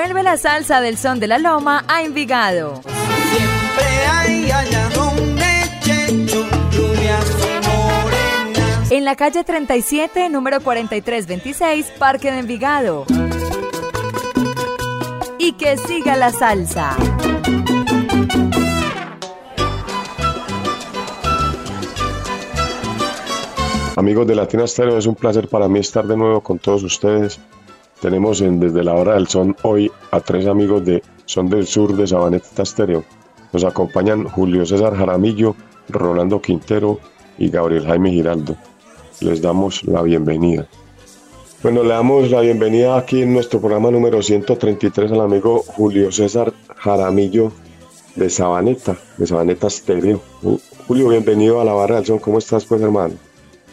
Vuelve la salsa del son de la loma a Envigado. Siempre hay allá donde Checho, morenas. En la calle 37, número 4326, Parque de Envigado. Y que siga la salsa. Amigos de Latina Stereo, es un placer para mí estar de nuevo con todos ustedes. Tenemos en Desde la Hora del Son hoy a tres amigos de Son del Sur de Sabaneta Stereo. Nos acompañan Julio César Jaramillo, Rolando Quintero y Gabriel Jaime Giraldo. Les damos la bienvenida. Bueno, le damos la bienvenida aquí en nuestro programa número 133 al amigo Julio César Jaramillo de Sabaneta, de Sabaneta Stereo. Uh, Julio, bienvenido a la Barra del Son. ¿Cómo estás, pues, hermano?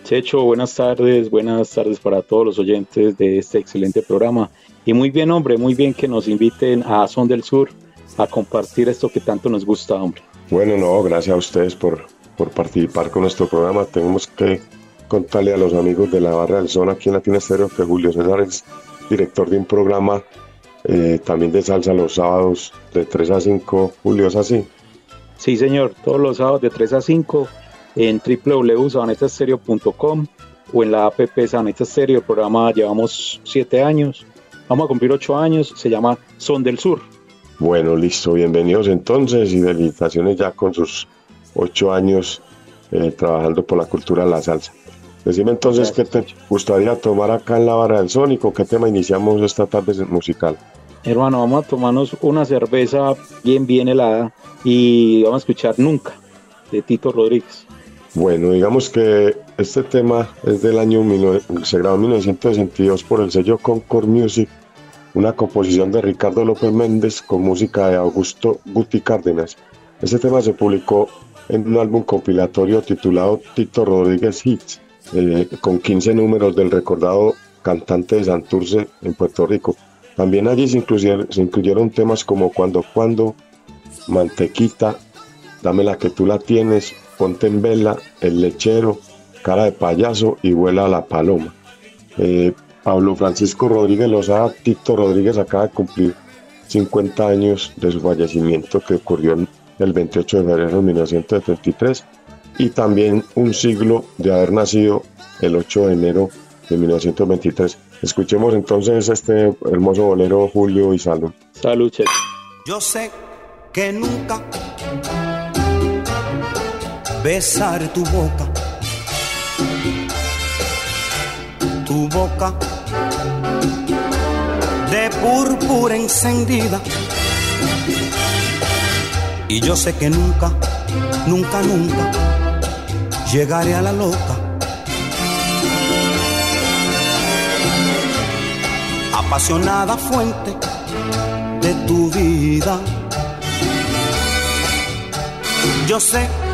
Checho, buenas tardes, buenas tardes para todos los oyentes de este excelente programa. Y muy bien, hombre, muy bien que nos inviten a Son del Sur a compartir esto que tanto nos gusta, hombre. Bueno, no, gracias a ustedes por, por participar con nuestro programa. Tenemos que contarle a los amigos de la Barra del Son aquí en Latina Estéreo que Julio César es director de un programa eh, también de salsa los sábados de 3 a 5. Julio, ¿es así? Sí, señor, todos los sábados de 3 a 5 en www.sabanetastereo.com o en la app Sabaneta Stereo. El programa llevamos siete años, vamos a cumplir ocho años, se llama Son del Sur. Bueno, listo, bienvenidos entonces y felicitaciones ya con sus ocho años eh, trabajando por la cultura de la salsa. Decime entonces qué te gustaría tomar acá en la Barra del con qué tema iniciamos esta tarde musical. Hermano, vamos a tomarnos una cerveza bien, bien helada y vamos a escuchar Nunca de Tito Rodríguez. Bueno, digamos que este tema es del año, se grabó en 1962 por el sello Concord Music, una composición de Ricardo López Méndez con música de Augusto Guti Cárdenas. Este tema se publicó en un álbum compilatorio titulado Tito Rodríguez Hits, eh, con 15 números del recordado cantante de Santurce en Puerto Rico. También allí se incluyeron, se incluyeron temas como Cuando Cuando, Mantequita, Dame la que tú la tienes, Ponte en vela, El lechero, Cara de payaso y Vuela a la paloma. Eh, Pablo Francisco Rodríguez Lozada, Tito Rodríguez acaba de cumplir 50 años de su fallecimiento que ocurrió el 28 de febrero de 1973 y también un siglo de haber nacido el 8 de enero de 1923. Escuchemos entonces este hermoso bolero Julio y Salud. Salud, Che. Yo sé que nunca besar tu boca, tu boca de púrpura encendida. Y yo sé que nunca, nunca, nunca llegaré a la loca. Apasionada fuente de tu vida. Yo sé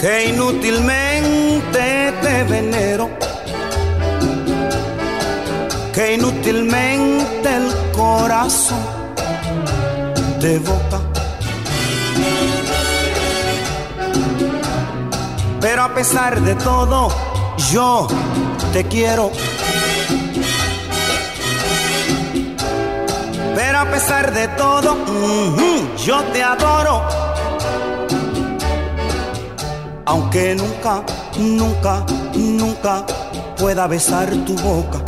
que inútilmente te venero, que inútilmente el corazón te boca. Pero a pesar de todo, yo te quiero. Pero a pesar de todo, yo te adoro aunque nunca, nunca, nunca pueda besar tu boca.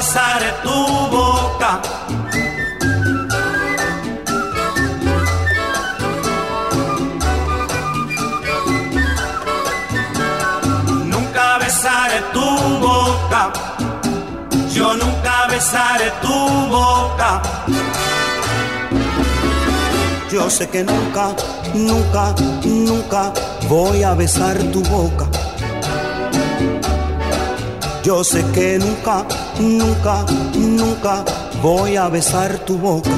Besaré tu boca. Nunca besaré tu boca. Yo nunca besaré tu boca. Yo sé que nunca, nunca, nunca voy a besar tu boca. Yo sé que nunca, nunca, nunca voy a besar tu boca.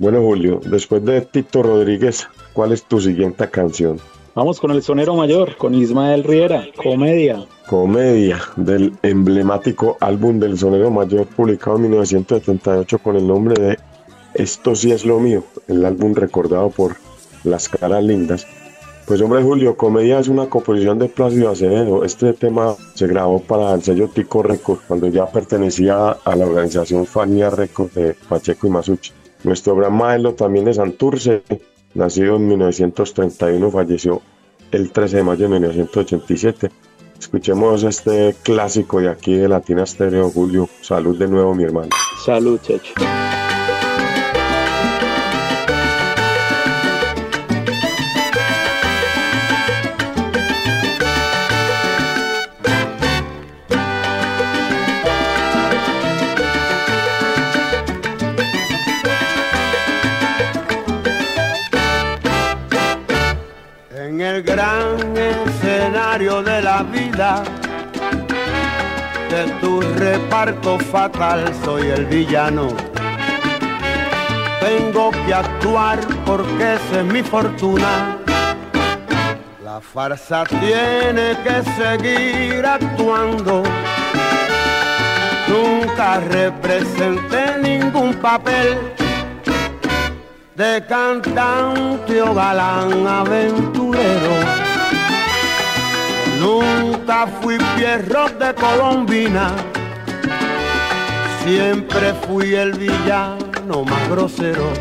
Bueno, Julio, después de Tito Rodríguez, ¿cuál es tu siguiente canción? Vamos con el sonero mayor, con Ismael Riera, comedia. Comedia del emblemático álbum del Sonero Mayor publicado en 1978 con el nombre de Esto sí es lo mío, el álbum recordado por Las Caras Lindas. Pues hombre Julio, Comedia es una composición de Plácido Acevedo. Este tema se grabó para el sello Tico Records cuando ya pertenecía a la organización Fania Records de Pacheco y Masucci. Nuestro gran maestro también de Santurce, nacido en 1931, falleció el 13 de mayo de 1987. Escuchemos este clásico de aquí de Latina Stereo, Julio. Salud de nuevo, mi hermano. Salud, Checho. Gran escenario de la vida, de tu reparto fatal soy el villano. Tengo que actuar porque esa es mi fortuna. La farsa tiene que seguir actuando. Nunca representé ningún papel de cantante o galán aventurero. Nunca fui pierro de Colombina, siempre fui el villano más grosero.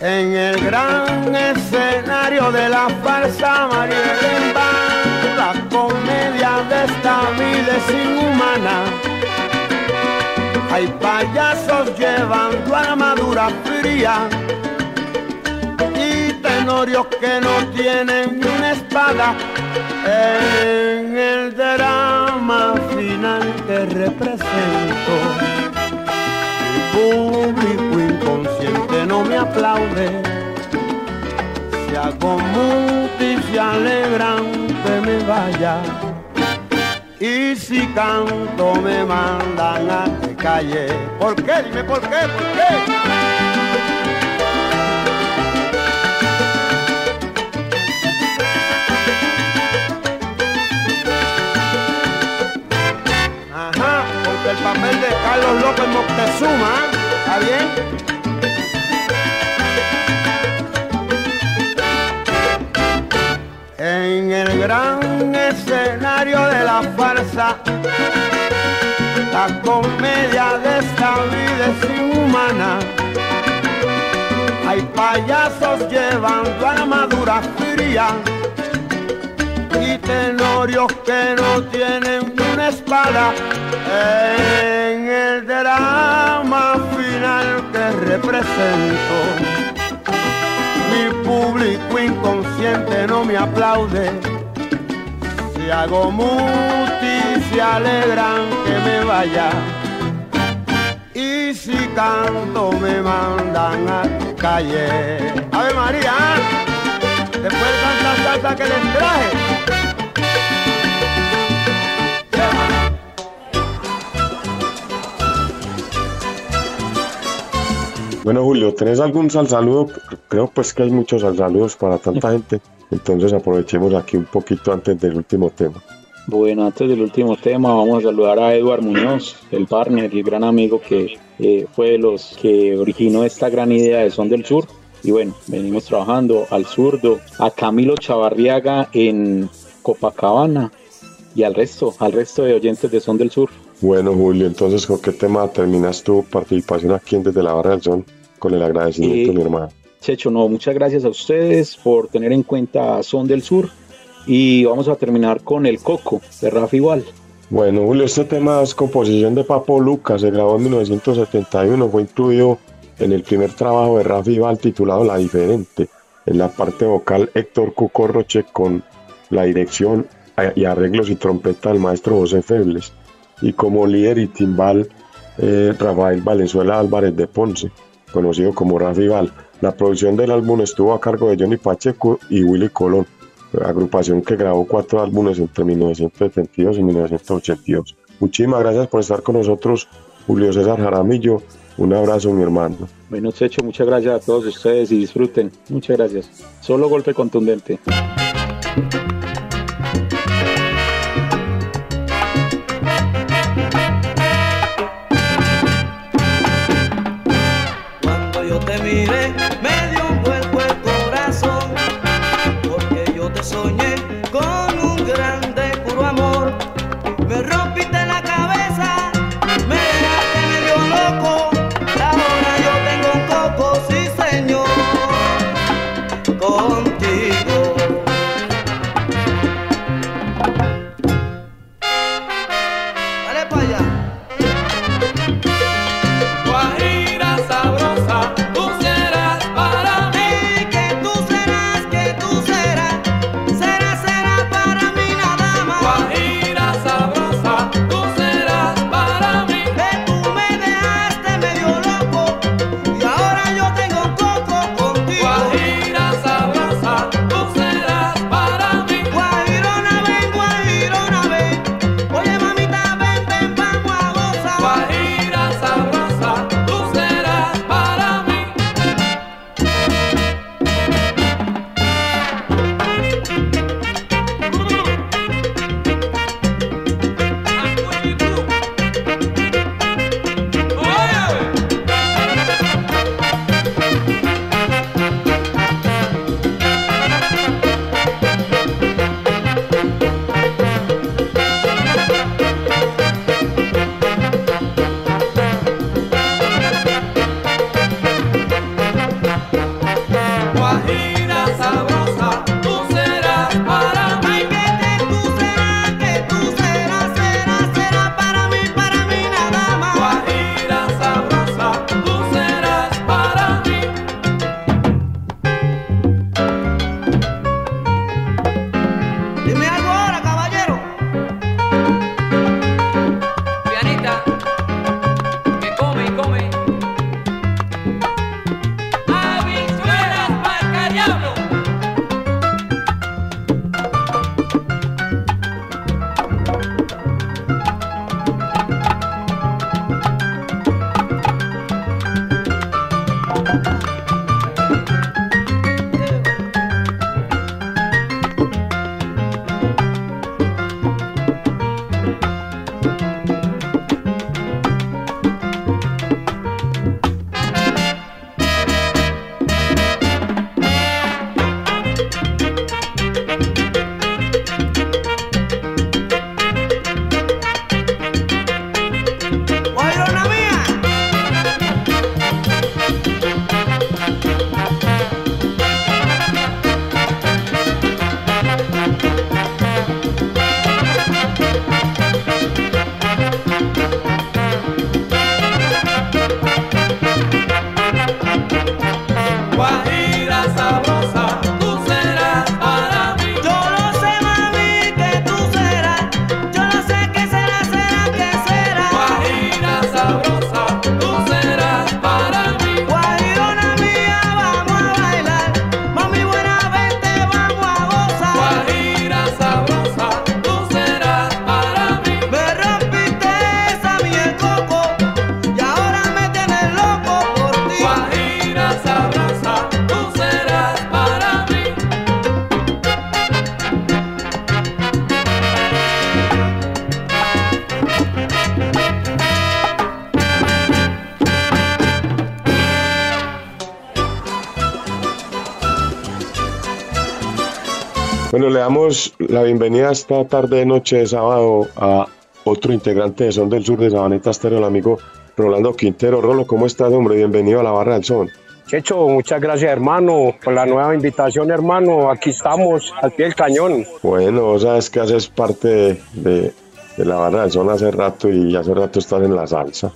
En el gran escenario de la farsa María la comedia de esta vida es inhumana. Hay payasos llevando armadura fría y tenorios que no tienen ni una espada en el drama final que represento. Mi público inconsciente no me aplaude. Si hago muti se alegran que me vaya. Y si canto me mandan a calle. ¿Por qué? Dime por qué, por qué. Ajá, porque el papel de Carlos López Moctezuma, ¿está bien? En el gran escenario de la farsa, la comedia de esta vida es inhumana. Hay payasos llevando armadura fría y tenorios que no tienen una espada en el drama final que represento. Mi público inconsciente no me aplaude. Si hago muti, se alegran que me vaya. Y si canto, me mandan a calle. Ave María, después de tanta salsa que les traje. Bueno, Julio, ¿tenés algún sal saludo? Creo pues que hay muchos sal saludos para tanta gente. Entonces aprovechemos aquí un poquito antes del último tema. Bueno, antes del último tema, vamos a saludar a Eduard Muñoz, el partner y el gran amigo que eh, fue de los que originó esta gran idea de Son del Sur. Y bueno, venimos trabajando al zurdo, a Camilo Chavarriaga en Copacabana y al resto, al resto de oyentes de Son del Sur. Bueno, Julio, entonces, ¿con qué tema terminas tu participación aquí en Desde la Barra del Son? Con el agradecimiento, Eh, mi hermano. Checho, no, muchas gracias a ustedes por tener en cuenta Son del Sur. Y vamos a terminar con El Coco de Rafa Igual. Bueno, Julio, este tema es composición de Papo Lucas, se grabó en 1971, fue incluido en el primer trabajo de Rafi Val titulado La Diferente, en la parte vocal Héctor Cuco Roche con la dirección y arreglos y trompeta del maestro José Febles, y como líder y timbal eh, Rafael Valenzuela Álvarez de Ponce, conocido como Rafi Val. La producción del álbum estuvo a cargo de Johnny Pacheco y Willy Colón, agrupación que grabó cuatro álbumes entre 1972 y 1982. Muchísimas gracias por estar con nosotros, Julio César Jaramillo. Un abrazo, mi hermano. Bueno, Checho, muchas gracias a todos ustedes y disfruten. Muchas gracias. Solo golpe contundente. Cuando yo te miré, me damos la bienvenida esta tarde de noche de sábado a otro integrante de Son del Sur de Sabaneta Estéreo, el amigo Rolando Quintero. Rolo, ¿cómo estás, hombre? Bienvenido a la Barra del Son. Checho, muchas gracias hermano por la nueva invitación hermano. Aquí estamos al pie del cañón. Bueno, sabes que haces parte de, de- de la Barra del Son hace rato y hace rato estás en la salsa.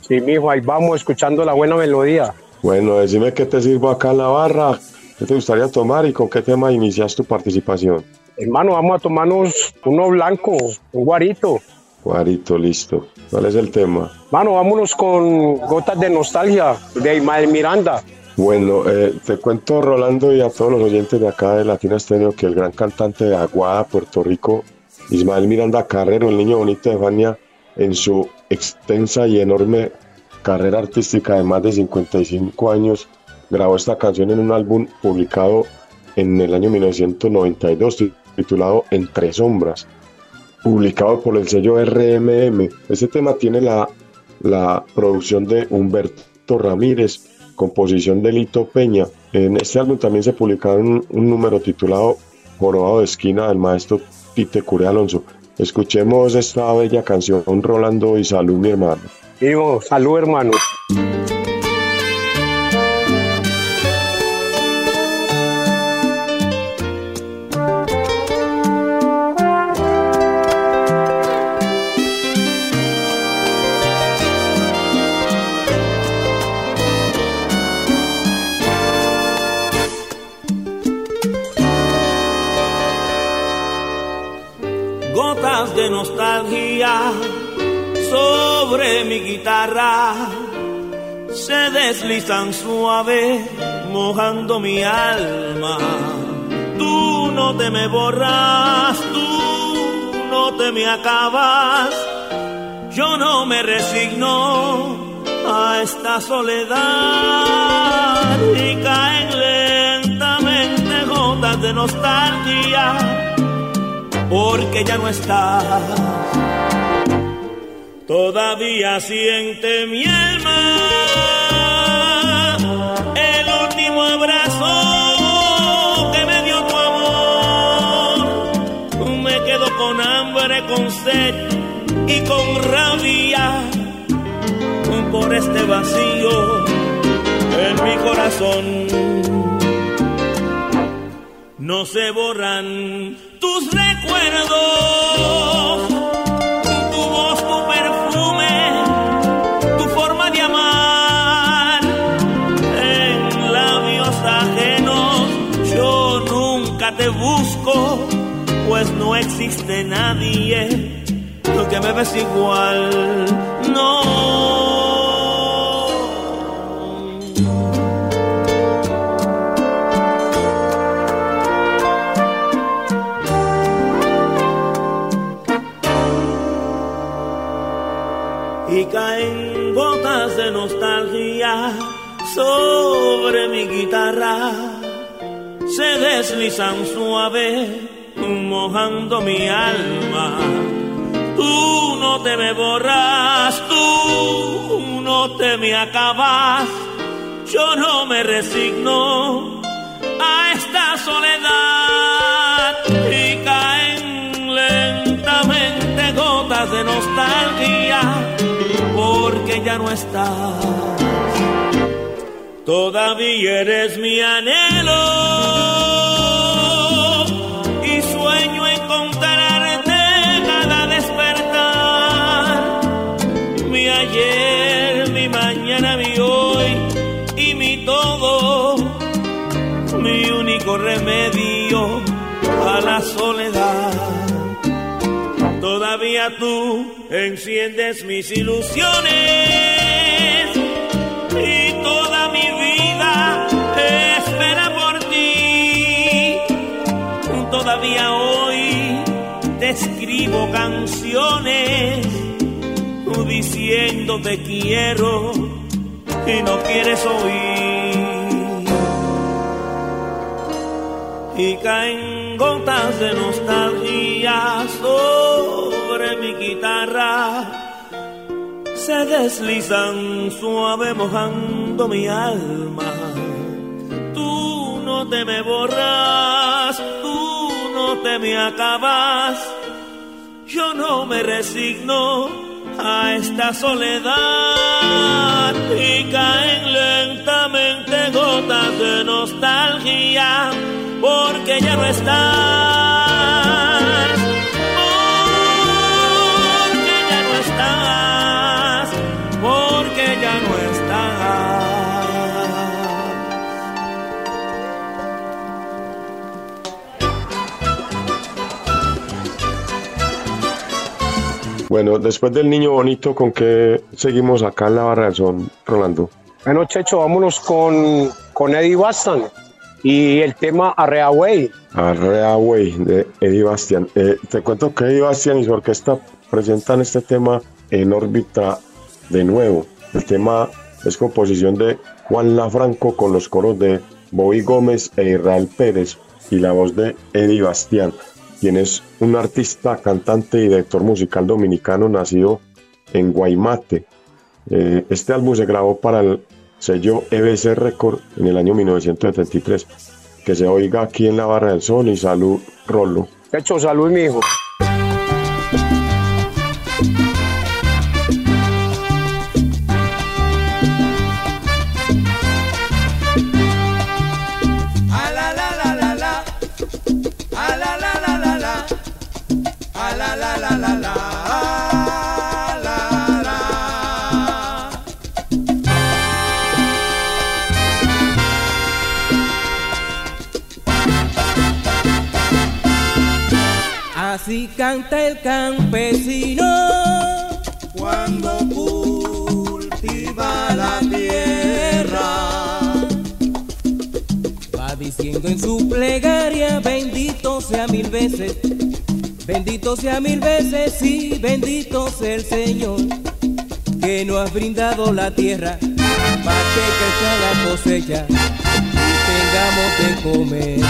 Sí, mijo, ahí vamos escuchando la buena melodía. Bueno, decime qué te sirvo acá en la barra, qué te gustaría tomar y con qué tema inicias tu participación. Hermano, vamos a tomarnos uno blanco, un guarito. Guarito, listo. ¿Cuál es el tema? Mano, vámonos con Gotas de Nostalgia de Ismael Miranda. Bueno, eh, te cuento, Rolando, y a todos los oyentes de acá de Latina Estéreo, que el gran cantante de Aguada, Puerto Rico, Ismael Miranda Carrero, el niño bonito de Fania, en su extensa y enorme carrera artística de más de 55 años, grabó esta canción en un álbum publicado en el año 1992, titulado Entre Sombras, publicado por el sello RMM. Este tema tiene la, la producción de Humberto Ramírez, composición de Lito Peña. En este álbum también se publicaron un, número titulado Jorobado de Esquina del maestro Pite Cure Alonso. Escuchemos esta bella canción, Rolando y Salud, mi hermano. Digo, salud hermano. Deslizan suave mojando mi alma. Tú no te me borras, tú no te me acabas. Yo no me resigno a esta soledad y caen lentamente gotas de nostalgia porque ya no estás. Todavía siente mi alma y con rabia por este vacío en mi corazón. No se borran tus recuerdos, tu voz, tu perfume, tu forma de amar. En labios ajenos yo nunca te busco, pues no existe nadie que me ves igual. No. y caen gotas de nostalgia sobre mi guitarra. Se deslizan suave, mojando mi alma. No te me borras, tú no te me acabas. Yo no me resigno a esta soledad y caen lentamente gotas de nostalgia porque ya no estás. Todavía eres mi anhelo remedio a la soledad. Todavía tú enciendes mis ilusiones y toda mi vida espera por ti. Todavía hoy te escribo canciones diciendo te quiero y no quieres oír. Y caen gotas de nostalgia sobre mi guitarra se deslizan suave mojando mi alma. Tú no te me borras, tú te me acabas. Yo no me resigno a esta soledad y caen lentamente gotas de nostalgia porque ya no estás. Porque ya no estás. Porque ya no estás. Bueno, después del niño bonito, ¿con qué seguimos acá en la barra del son, Rolando? Bueno, Checho, vámonos con, con Eddie Bastan y el tema Arreaway. Arreaway de Eddie Bastian. Eh, te cuento que Eddie Bastian y su orquesta presentan este tema en órbita de nuevo. El tema es composición de Juan Lafranco con los coros de Bobby Gómez e Israel Pérez y la voz de Eddie Bastian, quien es un artista, cantante y director musical dominicano nacido en Guaymate. Eh, este álbum se grabó para el sello EBC Record en el año 1973. Que se oiga aquí en la barra del sol y salud, Rolo. Checho, salud, mi hijo. Campesino cuando cultiva la tierra. Va diciendo en su plegaria, bendito sea mil veces, bendito sea mil veces, sí, bendito sea el Señor, que nos ha brindado la tierra para que crezca la cosecha y tengamos de comer.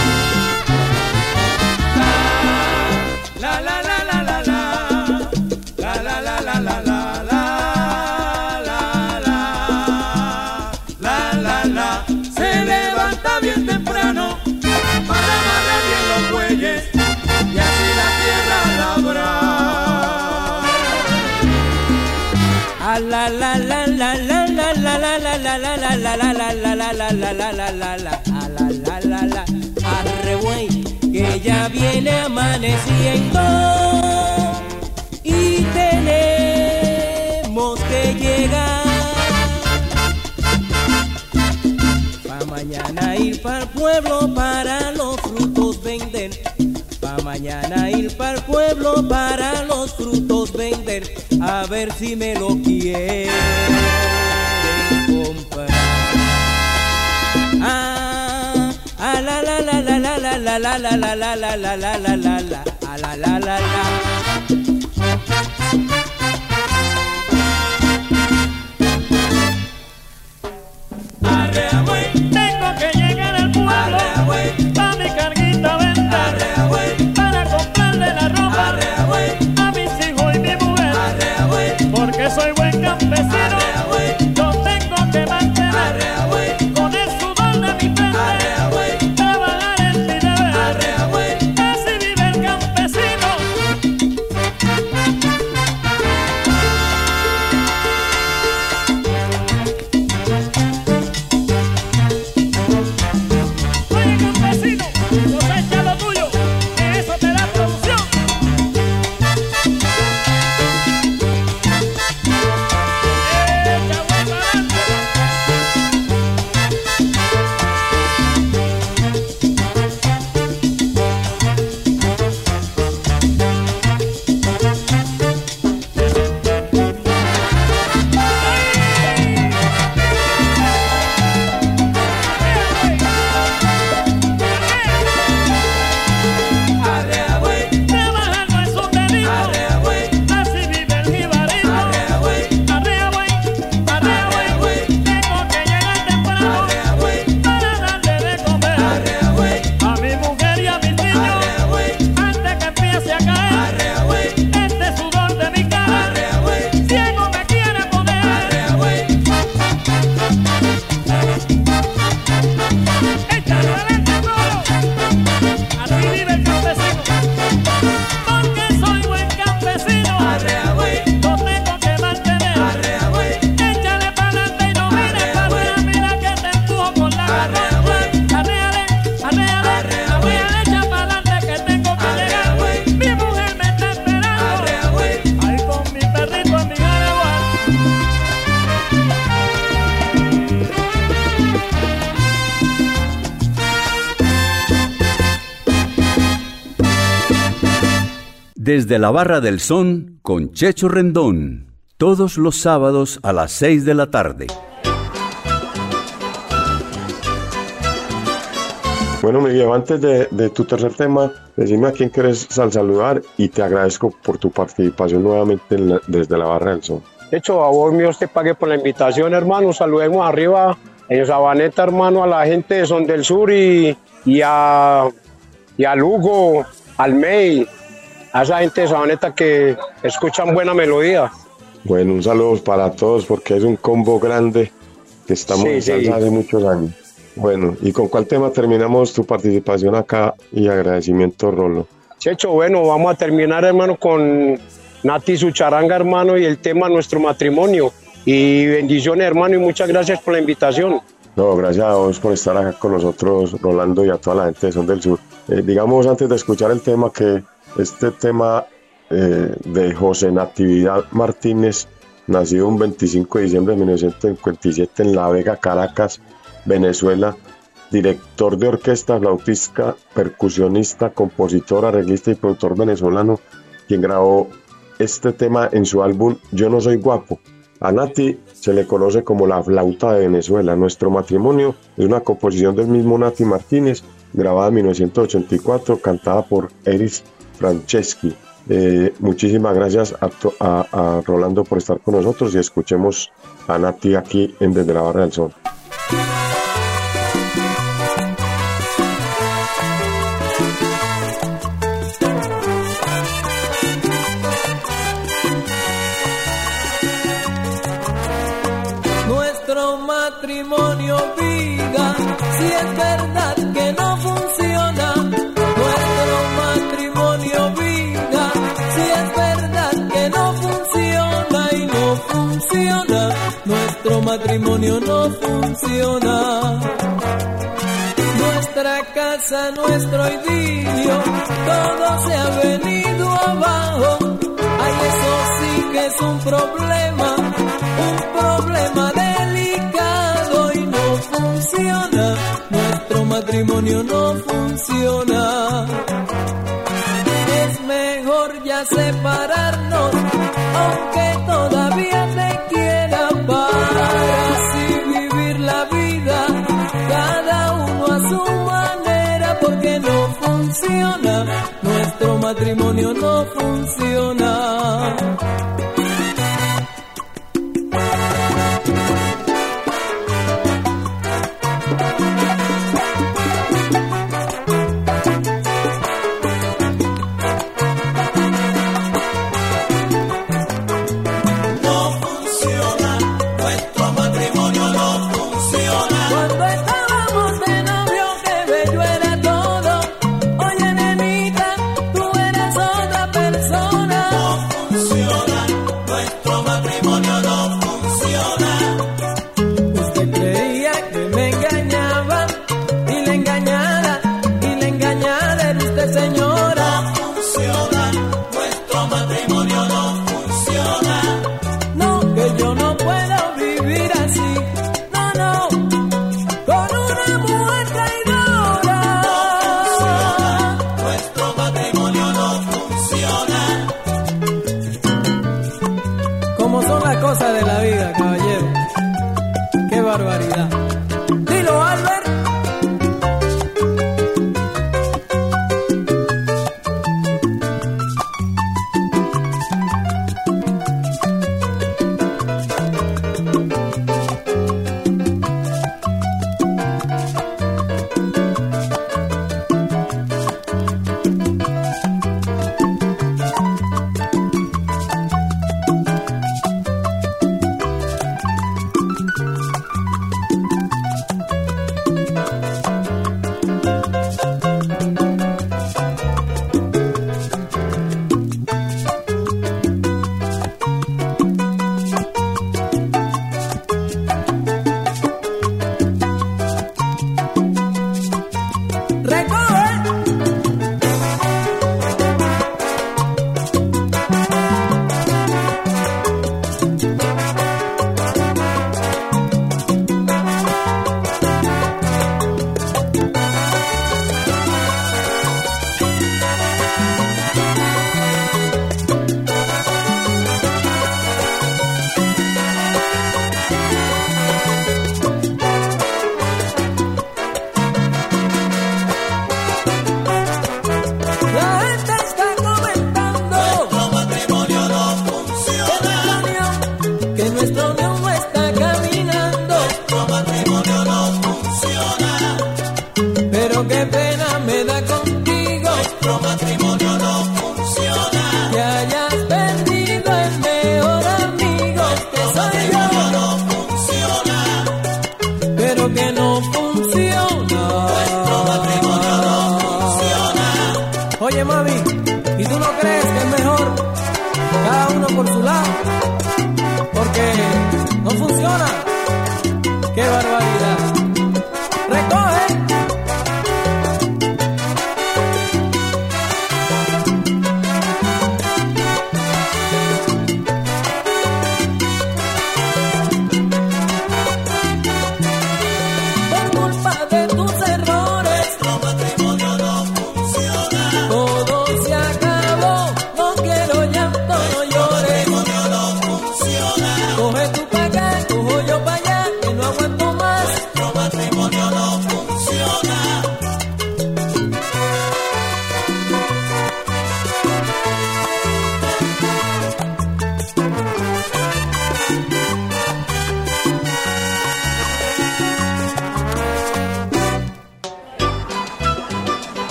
la la la la la la la la la arre güey que ya viene amaneciendo y tenemos que llegar pa mañana ir para el pueblo para los frutos vender pa mañana ir para el pueblo para los frutos vender a ver si me lo quiere la la la la la la la la la la la la la la la ah, la la Tengo que llegar al pueblo pa' mi carguita güey, para comprarle la ropa arrea, güey, a mis hijos y mi mujer porque soy buen campesino Desde la Barra del Son con Checho Rendón. Todos los sábados a las 6 de la tarde. Bueno, Miguel, antes de, de, tu tercer tema, decime a quién quieres saludar y te agradezco por tu participación nuevamente la, desde la Barra del Sol. De hecho, a vos mío te pague por la invitación, hermano. Saludemos arriba en Sabaneta, hermano, a la gente de Son del Sur y, y, a, y a Lugo, al May, a esa gente de Sabaneta que escuchan buena melodía. Bueno, un saludo para todos porque es un combo grande que estamos sí, en salsa sí. hace muchos años. Bueno, ¿y con cuál tema terminamos tu participación acá y agradecimiento, Rolo? Checho, bueno, vamos a terminar, hermano, con Nati su charanga, hermano, y el tema nuestro matrimonio. Y bendiciones, hermano, y muchas gracias por la invitación. No, gracias a vos por estar acá con nosotros, Rolando, y a toda la gente de Son del Sur. Eh, digamos, antes de escuchar el tema, que este tema eh, de José Natividad Martínez, nacido un 25 de diciembre de 1957 en La Vega, Caracas, Venezuela, director de orquesta, flautista, percusionista, compositor, arreglista y productor venezolano, quien grabó este tema en su álbum Yo no soy guapo. A Nati se le conoce como la flauta de Venezuela. Nuestro matrimonio es una composición del mismo Nati Martínez, grabada en 1984, cantada por Eris Franceschi. Eh, muchísimas gracias a, a, a, Rolando por estar con nosotros y escuchemos a Nati aquí en Desde la Barra del Sol. Matrimonio no funciona. Nuestra casa, nuestro idilio, todo se ha venido abajo. Ay, eso sí que es un problema, un problema delicado y no funciona. Nuestro matrimonio no funciona. Es mejor ya separarnos, aunque todavía Nuestro matrimonio no funciona. Cosas de la vida, caballero. Qué barbaridad.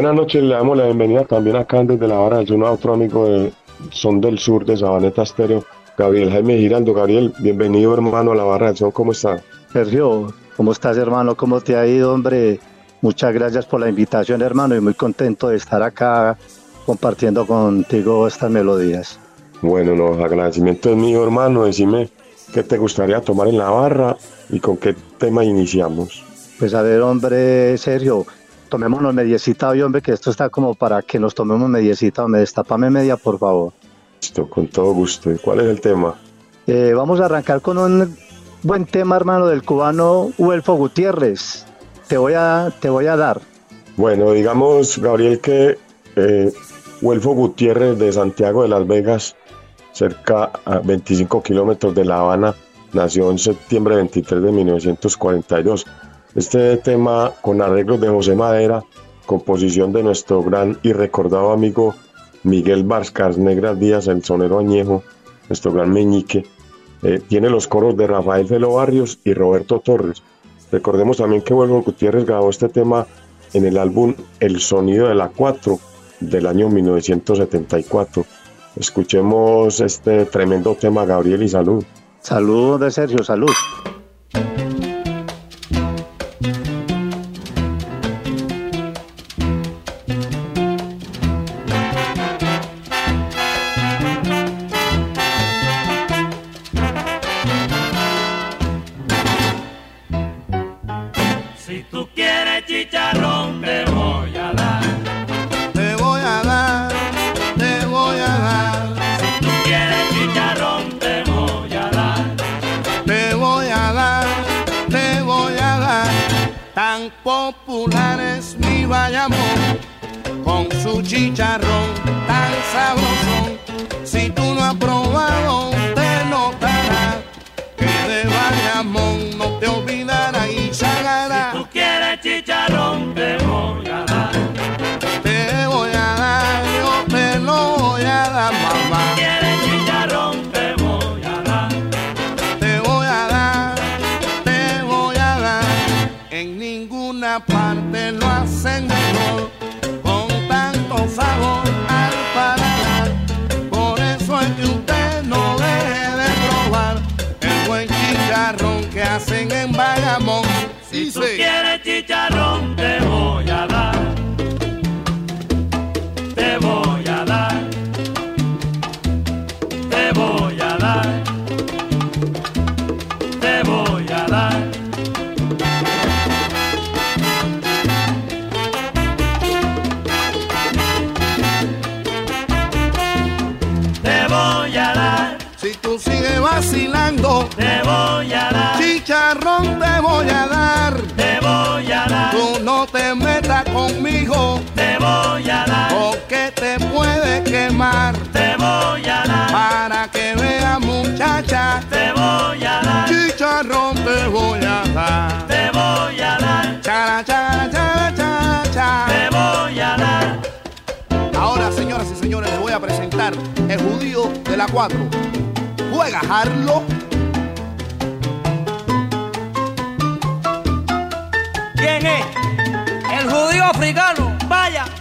Buenas noches le damos la bienvenida también acá desde la Vara del Sur a otro amigo de Son del Sur de Sabaneta Estéreo, Gabriel Jaime Giraldo. Gabriel, bienvenido hermano a la Barra del Son, ¿cómo está? Sergio, ¿cómo estás hermano? ¿Cómo te ha ido, hombre? Muchas gracias por la invitación, hermano, y muy contento de estar acá compartiendo contigo estas melodías. Bueno, no, agradecimiento es mío hermano, decime qué te gustaría tomar en la barra y con qué tema iniciamos. Pues a ver, hombre, Sergio, tomémonos mediecita hoy, hombre, que esto está como para que nos tomemos mediecita. Me destapame media, por favor. Listo, con todo gusto. ¿Y ¿Cuál es el tema? Eh, vamos a arrancar con un buen tema, hermano, del cubano Huelfo Gutiérrez. Te voy a, te voy a dar. Bueno, digamos, Gabriel, que eh, Huelfo Gutiérrez de Santiago de Las Vegas, cerca a 25 kilómetros de La Habana, nació en septiembre 23 de 1942. Este tema con arreglos de José Madera, composición de nuestro gran y recordado amigo Miguel Vázquez Negras Díaz, el sonero añejo, nuestro gran meñique. Eh, tiene los coros de Rafael Felo Barrios y Roberto Torres. Recordemos también que Huelvo Gutiérrez grabó este tema en el álbum El Sonido de la 4 del año 1974. Escuchemos este tremendo tema, Gabriel, y salud. Salud de Sergio, salud. Con su chicharrón tan sabroso. Si tú no has probado, chicharrón que hacen en Bayamón. Si tú quieres chicharrón, te voy a dar. Voy a dar. chicharrón te voy a dar. Te voy a dar. Tú no te metas conmigo, Te voy a dar. porque te puede quemar. Te voy a dar. Para que vea muchacha, Te voy a dar. chicharrón te voy a dar. Te voy a dar. Chara, chara, chara, chara, chara. Te voy a dar. Ahora, señoras y señores, les voy a presentar el judío de la 4. Juega Harlo. Africano. Vaya.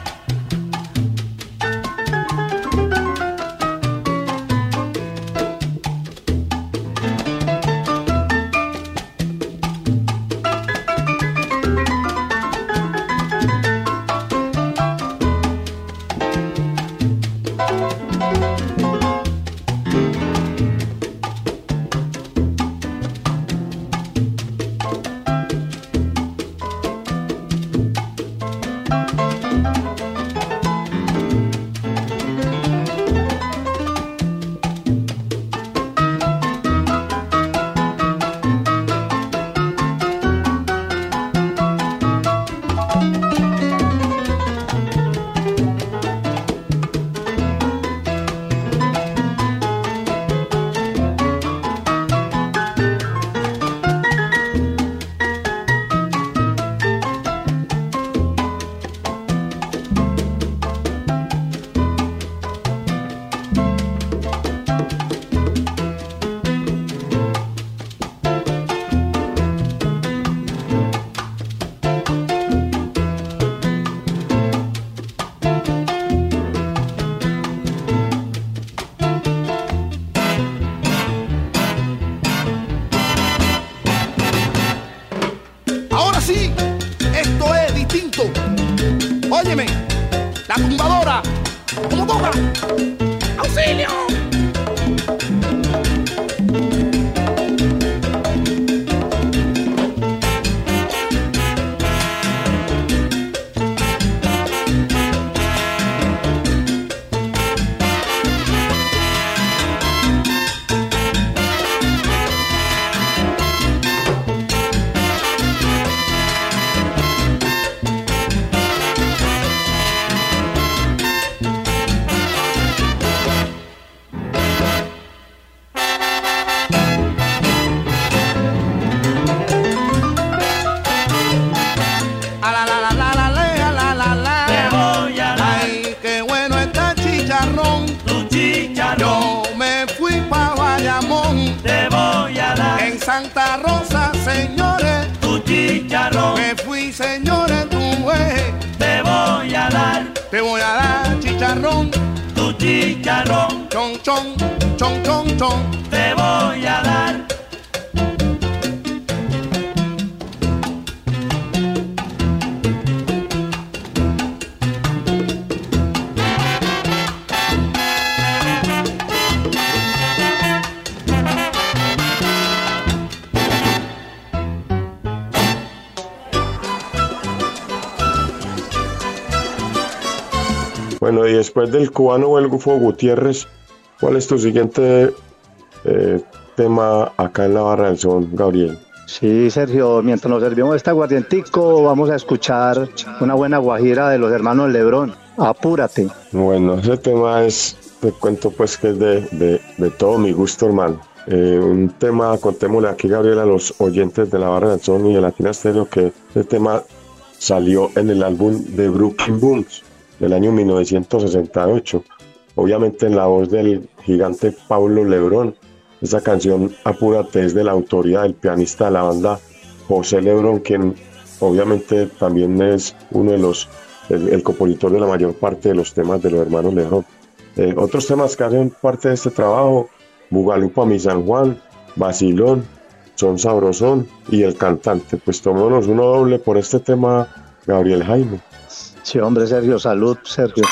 ¡Auxilio! Cubano Belgufo Gutiérrez, ¿cuál es tu siguiente eh, tema acá en la barra del son, Gabriel? Sí, Sergio, mientras nos servimos este aguardientico, vamos a escuchar una buena guajira de los hermanos Lebrón. Apúrate. Bueno, ese tema es, te cuento pues que es de, de- de todo mi gusto, hermano. Eh, un tema, contémosle aquí, Gabriel, a los oyentes de la barra del son y de Latina Stereo, que este tema salió en el álbum de Brooklyn Booms del año 1968. Obviamente en la voz del gigante Pablo Lebrón. Esa canción, Apúrate, es de la autoría del pianista de la banda José Lebrón, quien obviamente también es uno de los, el, compositor de la mayor parte de los temas de los hermanos Lebrón. Eh, otros temas que hacen parte de este trabajo, Bugalupa Mi San Juan, Basilón, Son Sabrosón y El Cantante. Pues tomémonos uno doble por este tema, Gabriel Jaime. Sí, hombre, Sergio, salud, Sergio.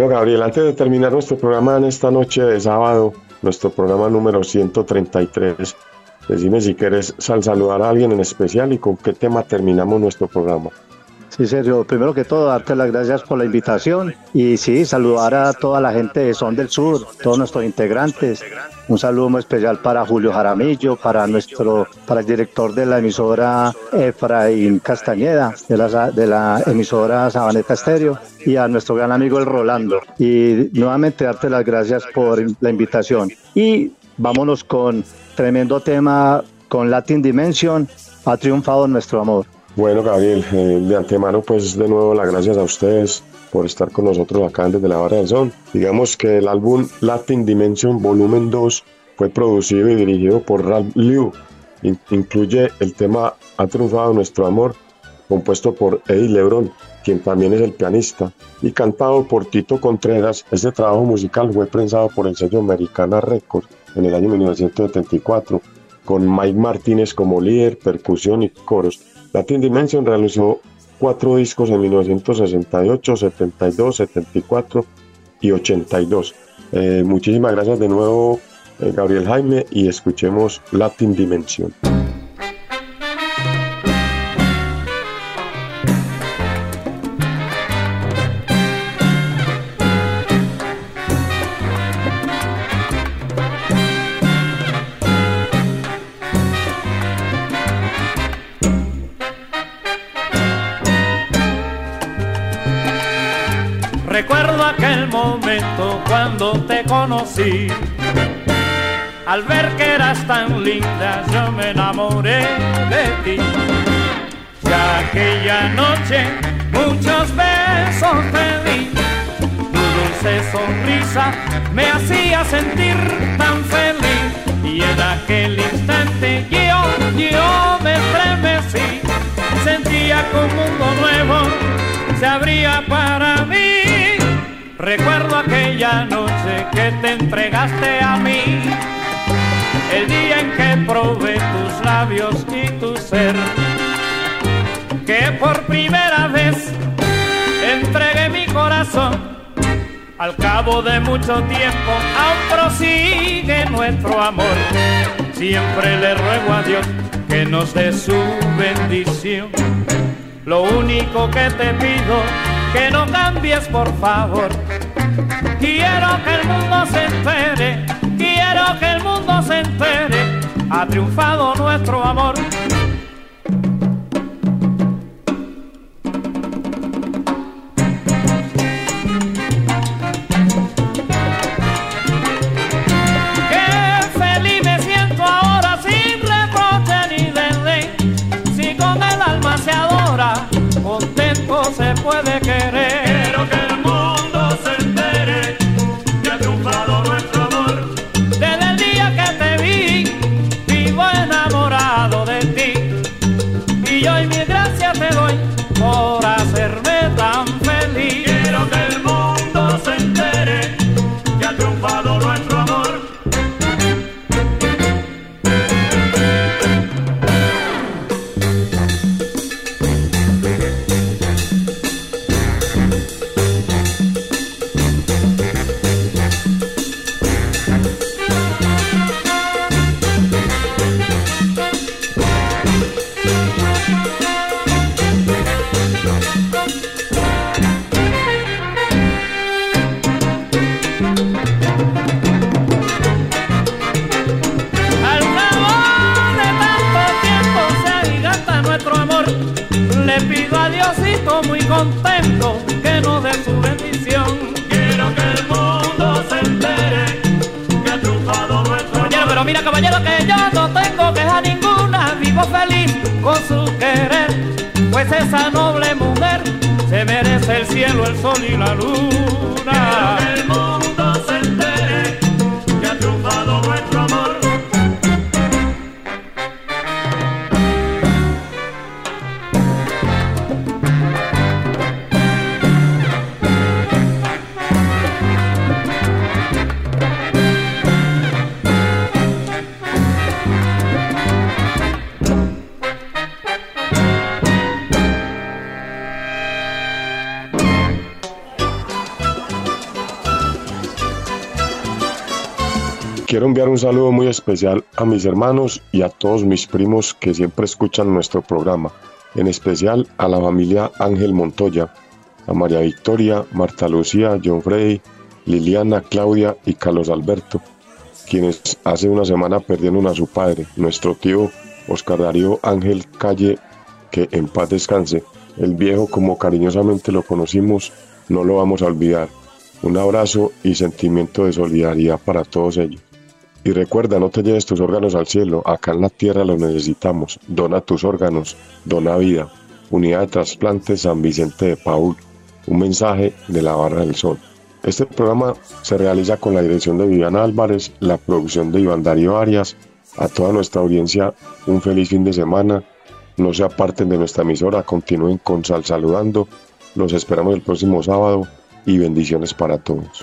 Bueno, Gabriel, antes de terminar nuestro programa en esta noche de sábado, nuestro programa número 133, decime si quieres sal saludar a alguien en especial y con qué tema terminamos nuestro programa. Sí, Sergio, primero que todo, darte las gracias por la invitación y sí, saludar a toda la gente de Son del Sur, todos nuestros integrantes. Un saludo muy especial para Julio Jaramillo, para nuestro, para el director de la emisora Efraín Castañeda, de la, de la emisora Sabaneta Estéreo, y a nuestro gran amigo el Rolando. Y nuevamente darte las gracias por la invitación. Y vámonos con tremendo tema con Latin Dimension, ha triunfado nuestro amor. Bueno, Gabriel, eh, de antemano, pues de nuevo las gracias a ustedes por estar con nosotros acá desde la Barra del Son. Digamos que el álbum Latin Dimension Volumen 2 fue producido y dirigido por Ralph Liu. In- incluye el tema Ha triunfado nuestro amor, compuesto por Eddie Lebron, quien también es el pianista, y cantado por Tito Contreras. Este trabajo musical fue prensado por el sello Americana Records en el año 1974, con Mike Martínez como líder, percusión y coros. Latin Dimension realizó cuatro discos en 1968, 72, 74 y 82. Eh, muchísimas gracias de nuevo, eh, Gabriel Jaime, y escuchemos Latin Dimension. Momento cuando te conocí. Al ver que eras tan linda, yo me enamoré de ti. Ya aquella noche muchos besos te di. Tu dulce sonrisa me hacía sentir tan feliz. Y en aquel instante yo, yo me estremecí. Sentía que un mundo nuevo se abría para mí. Recuerdo aquella noche que te entregaste a mí, el día en que probé tus labios y tu ser, que por primera vez entregué mi corazón. Al cabo de mucho tiempo aún prosigue nuestro amor. Siempre le ruego a Dios que nos dé su bendición. Lo único que te pido, que no cambies por favor. Quiero que el mundo se entere, quiero que el mundo se entere. Ha triunfado nuestro amor. Saludo muy especial a mis hermanos y a todos mis primos que siempre escuchan nuestro programa, en especial a la familia Ángel Montoya, a María Victoria, Marta Lucía, John Freddy, Liliana, Claudia y Carlos Alberto, quienes hace una semana perdieron a su padre, nuestro tío Oscar Darío Ángel Calle, que en paz descanse. El viejo, como cariñosamente lo conocimos, no lo vamos a olvidar. Un abrazo y sentimiento de solidaridad para todos ellos. Y recuerda, no te lleves tus órganos al cielo, acá en la tierra los necesitamos. Dona tus órganos, dona vida. Unidad de Trasplantes San Vicente de Paul. Un mensaje de la Barra del Sol. Este programa se realiza con la dirección de Viviana Álvarez, la producción de Iván Darío Arias. A toda nuestra audiencia, un feliz fin de semana. No se aparten de nuestra emisora, continúen con Sal Saludando. Los esperamos el próximo sábado y bendiciones para todos.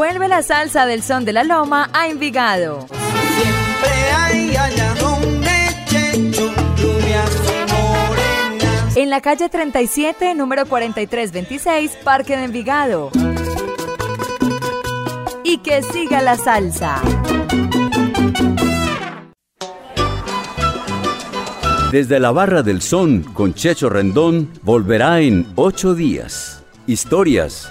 Vuelve la salsa del son de la loma a Envigado. Siempre hay allá donde Checho, rubias y morenas. En la calle 37, número 4326, Parque de Envigado. Y que siga la salsa. Desde la Barra del Son con Checho Rendón volverá en ocho días. Historias,